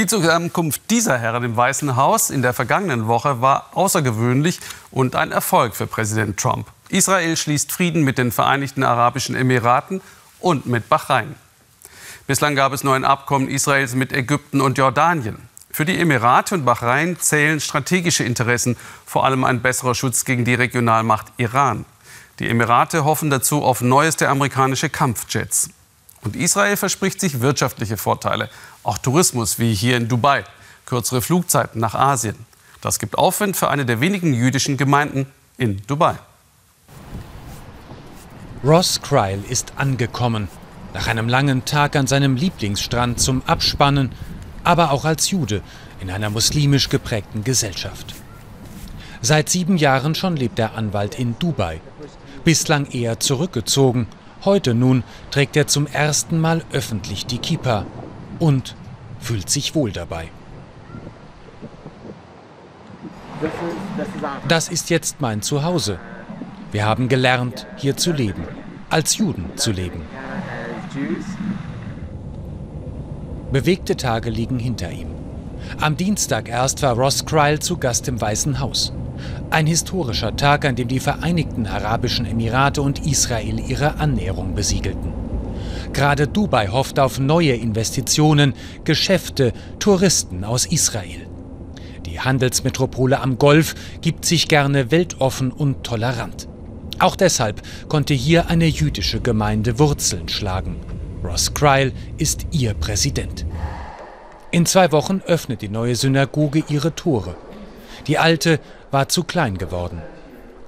Die Zusammenkunft dieser Herren im Weißen Haus in der vergangenen Woche war außergewöhnlich und ein Erfolg für Präsident Trump. Israel schließt Frieden mit den Vereinigten Arabischen Emiraten und mit Bahrain. Bislang gab es nur ein Abkommen Israels mit Ägypten und Jordanien. Für die Emirate und Bahrain zählen strategische Interessen, vor allem ein besserer Schutz gegen die Regionalmacht Iran. Die Emirate hoffen dazu auf neueste amerikanische Kampfjets. Und Israel verspricht sich wirtschaftliche Vorteile, auch Tourismus wie hier in Dubai, kürzere Flugzeiten nach Asien. Das gibt Aufwind für eine der wenigen jüdischen Gemeinden in Dubai. Ross Kreil ist angekommen. Nach einem langen Tag an seinem Lieblingsstrand zum Abspannen, aber auch als Jude in einer muslimisch geprägten Gesellschaft. Seit sieben Jahren schon lebt der Anwalt in Dubai. Bislang eher zurückgezogen. Heute nun trägt er zum ersten Mal öffentlich die Kippa und fühlt sich wohl dabei. Das ist jetzt mein Zuhause. Wir haben gelernt, hier zu leben, als Juden zu leben. Bewegte Tage liegen hinter ihm. Am Dienstag erst war Ross Kreil zu Gast im Weißen Haus. Ein historischer Tag, an dem die Vereinigten Arabischen Emirate und Israel ihre Annäherung besiegelten. Gerade Dubai hofft auf neue Investitionen, Geschäfte, Touristen aus Israel. Die Handelsmetropole am Golf gibt sich gerne weltoffen und tolerant. Auch deshalb konnte hier eine jüdische Gemeinde Wurzeln schlagen. Ross Kreil ist ihr Präsident. In zwei Wochen öffnet die neue Synagoge ihre Tore. Die alte war zu klein geworden.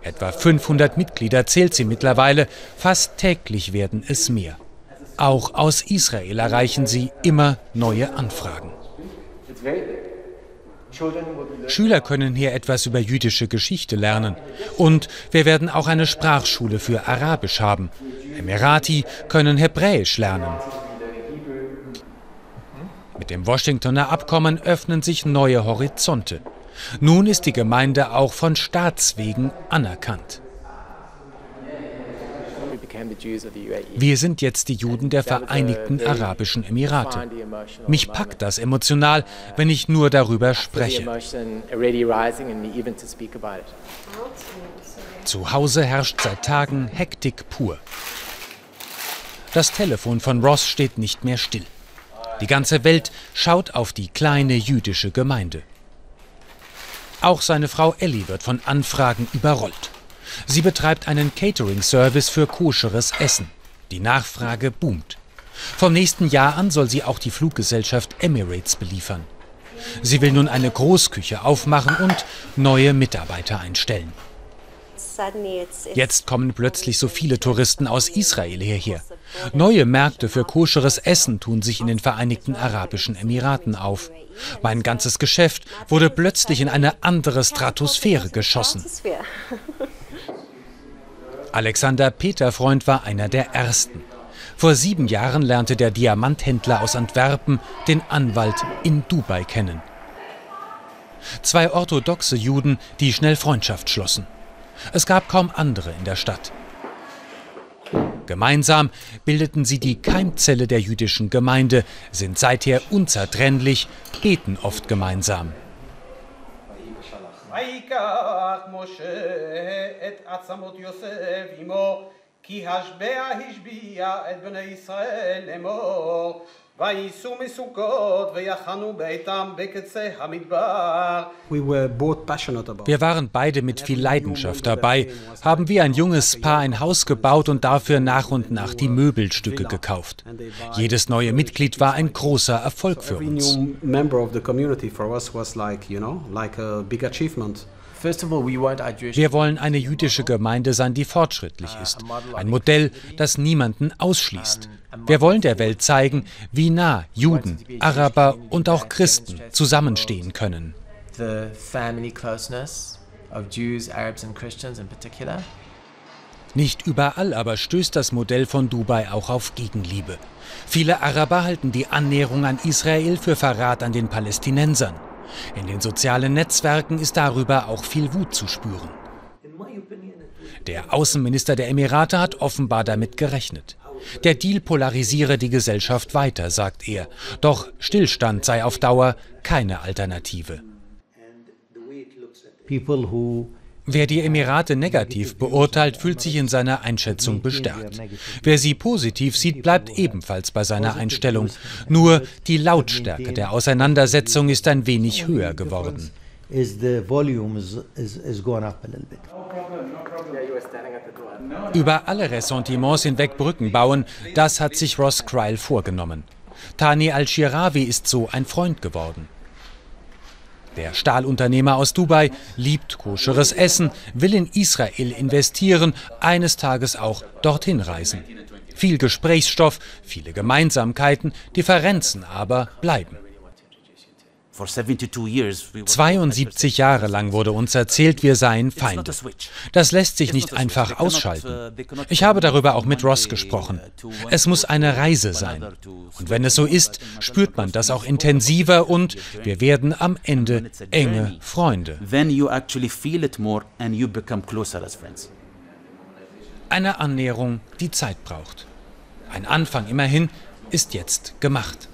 Etwa 500 Mitglieder zählt sie mittlerweile, fast täglich werden es mehr. Auch aus Israel erreichen sie immer neue Anfragen. Schüler können hier etwas über jüdische Geschichte lernen. Und wir werden auch eine Sprachschule für Arabisch haben. Emirati können Hebräisch lernen. Mit dem Washingtoner Abkommen öffnen sich neue Horizonte. Nun ist die Gemeinde auch von Staatswegen anerkannt. Wir sind jetzt die Juden der Vereinigten Arabischen Emirate. Mich packt das emotional, wenn ich nur darüber spreche. Zu Hause herrscht seit Tagen Hektik pur. Das Telefon von Ross steht nicht mehr still. Die ganze Welt schaut auf die kleine jüdische Gemeinde. Auch seine Frau Ellie wird von Anfragen überrollt. Sie betreibt einen Catering-Service für koscheres Essen. Die Nachfrage boomt. Vom nächsten Jahr an soll sie auch die Fluggesellschaft Emirates beliefern. Sie will nun eine Großküche aufmachen und neue Mitarbeiter einstellen. Jetzt kommen plötzlich so viele Touristen aus Israel hierher. Neue Märkte für koscheres Essen tun sich in den Vereinigten Arabischen Emiraten auf. Mein ganzes Geschäft wurde plötzlich in eine andere Stratosphäre geschossen. Alexander Peterfreund war einer der ersten. Vor sieben Jahren lernte der Diamanthändler aus Antwerpen den Anwalt in Dubai kennen. Zwei orthodoxe Juden, die schnell Freundschaft schlossen. Es gab kaum andere in der Stadt. Gemeinsam bildeten sie die Keimzelle der jüdischen Gemeinde, sind seither unzertrennlich, beten oft gemeinsam. ויקח משה את עצמות יוסף עמו, כי השבע השביע את בני ישראל לאמור. וייסעו מסוכות ויחנו ביתם בקצה המדבר. Wir waren beide mit viel Leidenschaft dabei, haben wie ein junges Paar ein Haus gebaut und dafür nach und nach die Möbelstücke gekauft. Jedes neue Mitglied war ein großer Erfolg für uns. Wir wollen eine jüdische Gemeinde sein, die fortschrittlich ist. Ein Modell, das niemanden ausschließt. Wir wollen der Welt zeigen, wie nah Juden, Araber und auch Christen zusammenstehen können. Nicht überall aber stößt das Modell von Dubai auch auf Gegenliebe. Viele Araber halten die Annäherung an Israel für Verrat an den Palästinensern. In den sozialen Netzwerken ist darüber auch viel Wut zu spüren. Der Außenminister der Emirate hat offenbar damit gerechnet. Der Deal polarisiere die Gesellschaft weiter, sagt er. Doch Stillstand sei auf Dauer keine Alternative. Wer die Emirate negativ beurteilt, fühlt sich in seiner Einschätzung bestärkt. Wer sie positiv sieht, bleibt ebenfalls bei seiner Einstellung. Nur die Lautstärke der Auseinandersetzung ist ein wenig höher geworden. Über alle Ressentiments hinweg Brücken bauen, das hat sich Ross Kreil vorgenommen. Tani al-Shirawi ist so ein Freund geworden. Der Stahlunternehmer aus Dubai liebt koscheres Essen, will in Israel investieren, eines Tages auch dorthin reisen. Viel Gesprächsstoff, viele Gemeinsamkeiten, Differenzen aber bleiben. 72 Jahre lang wurde uns erzählt, wir seien Feinde. Das lässt sich nicht einfach ausschalten. Ich habe darüber auch mit Ross gesprochen. Es muss eine Reise sein. Und wenn es so ist, spürt man das auch intensiver und wir werden am Ende enge Freunde. Eine Annäherung, die Zeit braucht. Ein Anfang immerhin ist jetzt gemacht.